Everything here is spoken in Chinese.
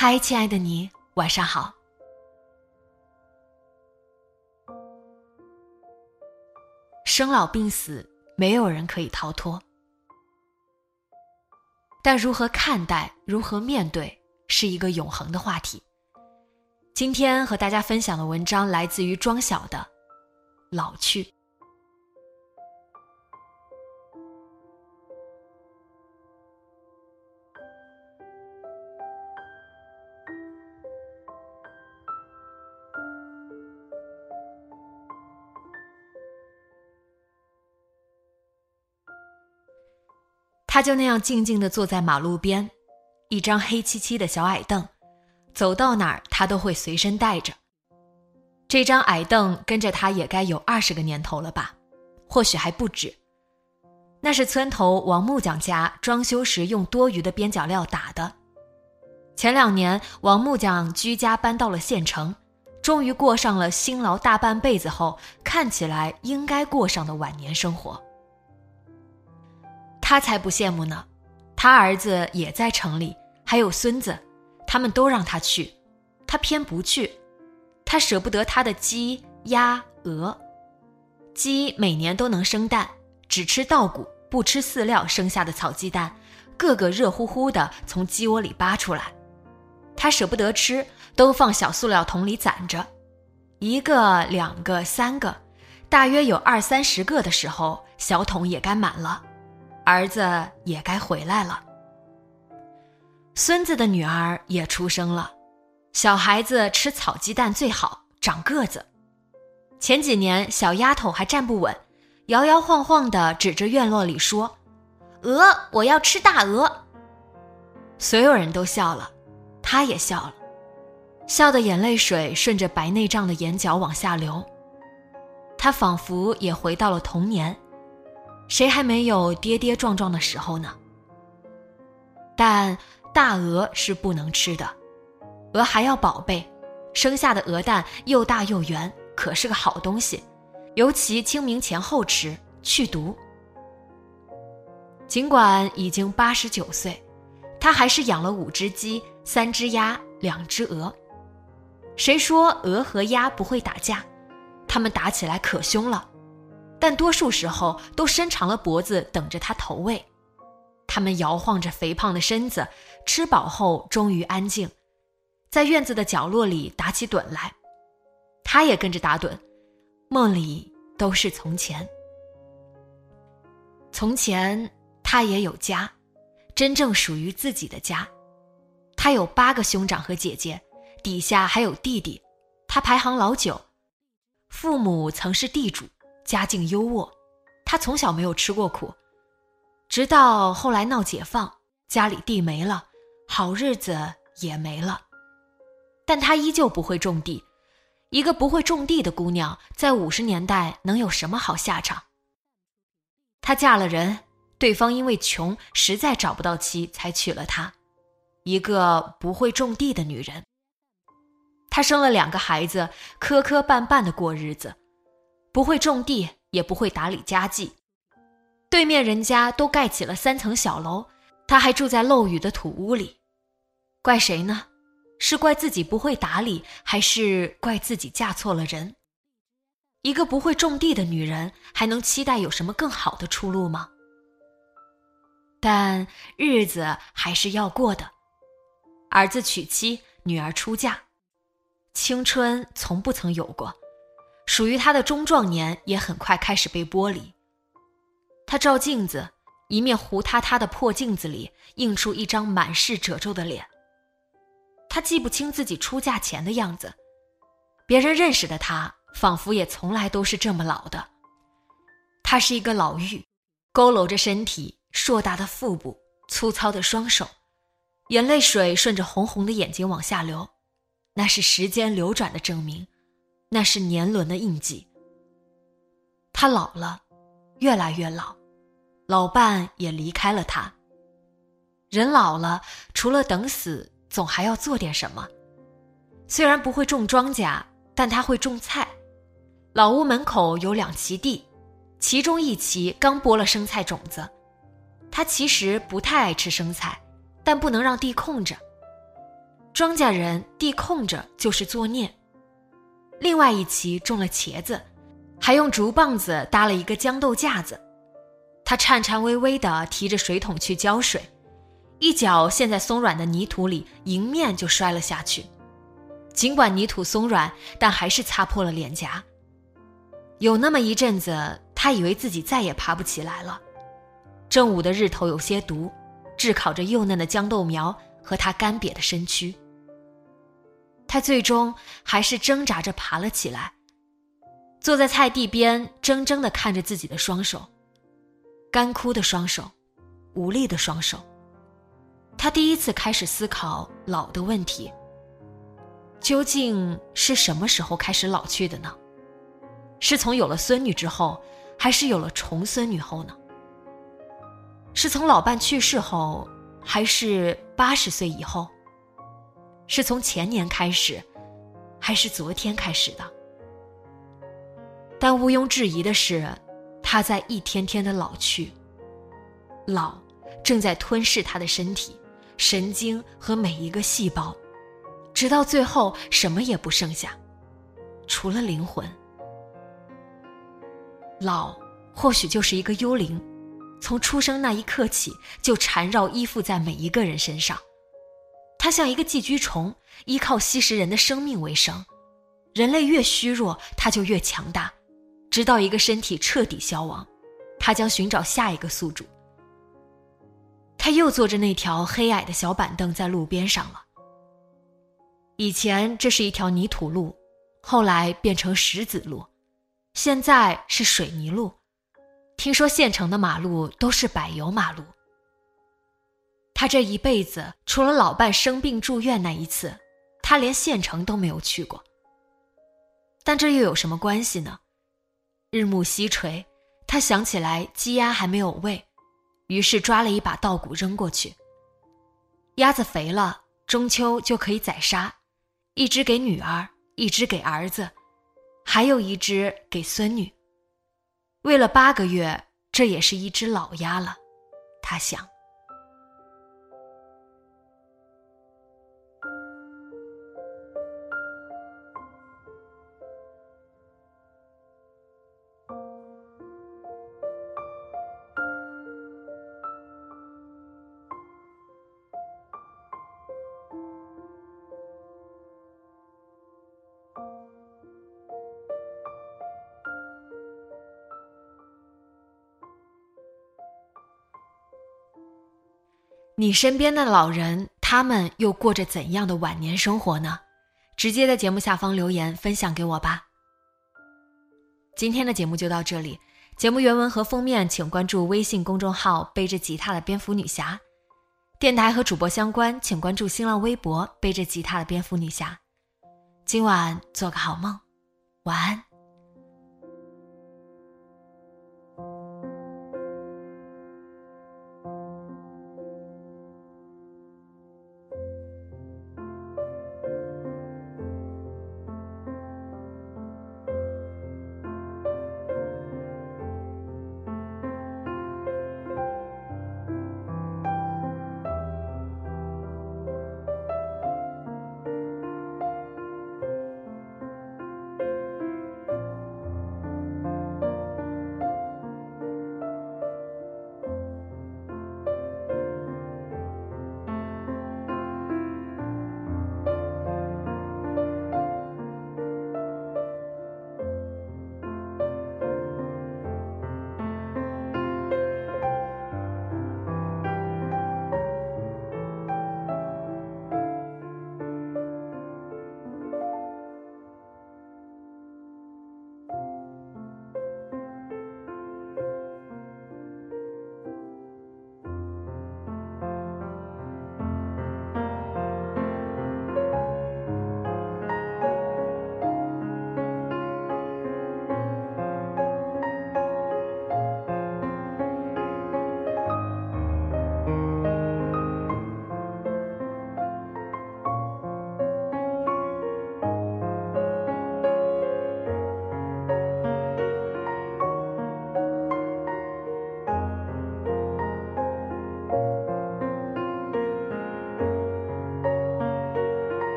嗨，亲爱的你，晚上好。生老病死，没有人可以逃脱，但如何看待、如何面对，是一个永恒的话题。今天和大家分享的文章来自于庄晓的《老去》。他就那样静静地坐在马路边，一张黑漆漆的小矮凳，走到哪儿他都会随身带着。这张矮凳跟着他也该有二十个年头了吧，或许还不止。那是村头王木匠家装修时用多余的边角料打的。前两年王木匠居家搬到了县城，终于过上了辛劳大半辈子后看起来应该过上的晚年生活。他才不羡慕呢，他儿子也在城里，还有孙子，他们都让他去，他偏不去。他舍不得他的鸡、鸭、鹅。鸡每年都能生蛋，只吃稻谷，不吃饲料生下的草鸡蛋，个个热乎乎的从鸡窝里扒出来。他舍不得吃，都放小塑料桶里攒着，一个、两个、三个，大约有二三十个的时候，小桶也该满了。儿子也该回来了，孙子的女儿也出生了，小孩子吃草鸡蛋最好，长个子。前几年小丫头还站不稳，摇摇晃晃的指着院落里说：“鹅，我要吃大鹅。”所有人都笑了，他也笑了，笑的眼泪水顺着白内障的眼角往下流。他仿佛也回到了童年。谁还没有跌跌撞撞的时候呢？但大鹅是不能吃的，鹅还要宝贝，生下的鹅蛋又大又圆，可是个好东西，尤其清明前后吃，去毒。尽管已经八十九岁，他还是养了五只鸡、三只鸭、两只鹅。谁说鹅和鸭不会打架？它们打起来可凶了。但多数时候都伸长了脖子等着他投喂，它们摇晃着肥胖的身子，吃饱后终于安静，在院子的角落里打起盹来。他也跟着打盹，梦里都是从前。从前他也有家，真正属于自己的家。他有八个兄长和姐姐，底下还有弟弟，他排行老九，父母曾是地主。家境优渥，他从小没有吃过苦，直到后来闹解放，家里地没了，好日子也没了。但他依旧不会种地，一个不会种地的姑娘，在五十年代能有什么好下场？她嫁了人，对方因为穷，实在找不到妻，才娶了她，一个不会种地的女人。她生了两个孩子，磕磕绊绊的过日子。不会种地，也不会打理家计，对面人家都盖起了三层小楼，他还住在漏雨的土屋里，怪谁呢？是怪自己不会打理，还是怪自己嫁错了人？一个不会种地的女人，还能期待有什么更好的出路吗？但日子还是要过的，儿子娶妻，女儿出嫁，青春从不曾有过，属于他的中壮年也很快开始被剥离。他照镜子，一面糊塌塌的破镜子里映出一张满是褶皱的脸。他记不清自己出嫁前的样子，别人认识的他，仿佛也从来都是这么老的。他是一个老妪，佝偻着身体，硕大的腹部，粗糙的双手。眼泪水顺着红红的眼睛往下流，那是时间流转的证明，那是年轮的印记。他老了，越来越老，老伴也离开了他。人老了，除了等死，总还要做点什么。虽然不会种庄稼，但他会种菜。老屋门口有两畦地，其中一畦刚播了生菜种子。他其实不太爱吃生菜。但不能让地空着。庄稼人地空着就是作孽。另外一畦种了茄子，还用竹棒子搭了一个豇豆架子。他颤颤巍巍地提着水桶去浇水，一脚陷在松软的泥土里，迎面就摔了下去。尽管泥土松软，但还是擦破了脸颊。有那么一阵子，他以为自己再也爬不起来了。正午的日头有些毒。炙烤着幼嫩的豇豆苗和他干瘪的身躯，他最终还是挣扎着爬了起来，坐在菜地边，怔怔地看着自己的双手，干枯的双手，无力的双手。他第一次开始思考老的问题：究竟是什么时候开始老去的呢？是从有了孙女之后，还是有了重孙女后呢？是从老伴去世后，还是八十岁以后？是从前年开始，还是昨天开始的？但毋庸置疑的是，他在一天天的老去。老正在吞噬他的身体、神经和每一个细胞，直到最后什么也不剩下，除了灵魂。老或许就是一个幽灵。从出生那一刻起，就缠绕依附在每一个人身上。它像一个寄居虫，依靠吸食人的生命为生。人类越虚弱，它就越强大，直到一个身体彻底消亡，它将寻找下一个宿主。他又坐着那条黑矮的小板凳在路边上了。以前这是一条泥土路，后来变成石子路，现在是水泥路。听说县城的马路都是柏油马路。他这一辈子除了老伴生病住院那一次，他连县城都没有去过。但这又有什么关系呢？日暮西垂，他想起来鸡鸭还没有喂，于是抓了一把稻谷扔过去。鸭子肥了，中秋就可以宰杀，一只给女儿，一只给儿子，还有一只给孙女。喂了八个月，这也是一只老鸭了，他想。你身边的老人，他们又过着怎样的晚年生活呢？直接在节目下方留言分享给我吧。今天的节目就到这里，节目原文和封面请关注微信公众号“背着吉他的蝙蝠女侠”，电台和主播相关请关注新浪微博“背着吉他的蝙蝠女侠”。今晚做个好梦，晚安。